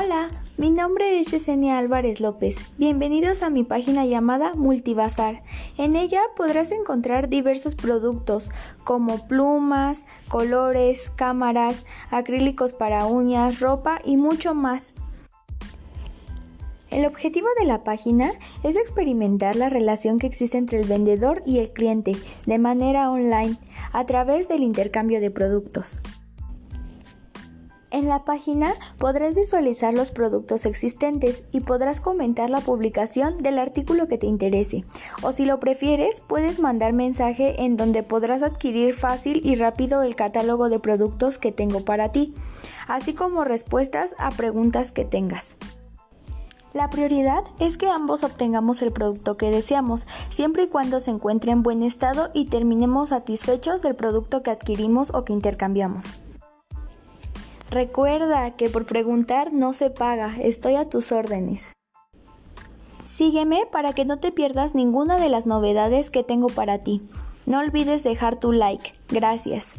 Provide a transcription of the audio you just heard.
Hola, mi nombre es Yesenia Álvarez López. Bienvenidos a mi página llamada Multibazar. En ella podrás encontrar diversos productos como plumas, colores, cámaras, acrílicos para uñas, ropa y mucho más. El objetivo de la página es experimentar la relación que existe entre el vendedor y el cliente de manera online a través del intercambio de productos. En la página podrás visualizar los productos existentes y podrás comentar la publicación del artículo que te interese. O si lo prefieres, puedes mandar mensaje en donde podrás adquirir fácil y rápido el catálogo de productos que tengo para ti, así como respuestas a preguntas que tengas. La prioridad es que ambos obtengamos el producto que deseamos, siempre y cuando se encuentre en buen estado y terminemos satisfechos del producto que adquirimos o que intercambiamos. Recuerda que por preguntar no se paga, estoy a tus órdenes. Sígueme para que no te pierdas ninguna de las novedades que tengo para ti. No olvides dejar tu like. Gracias.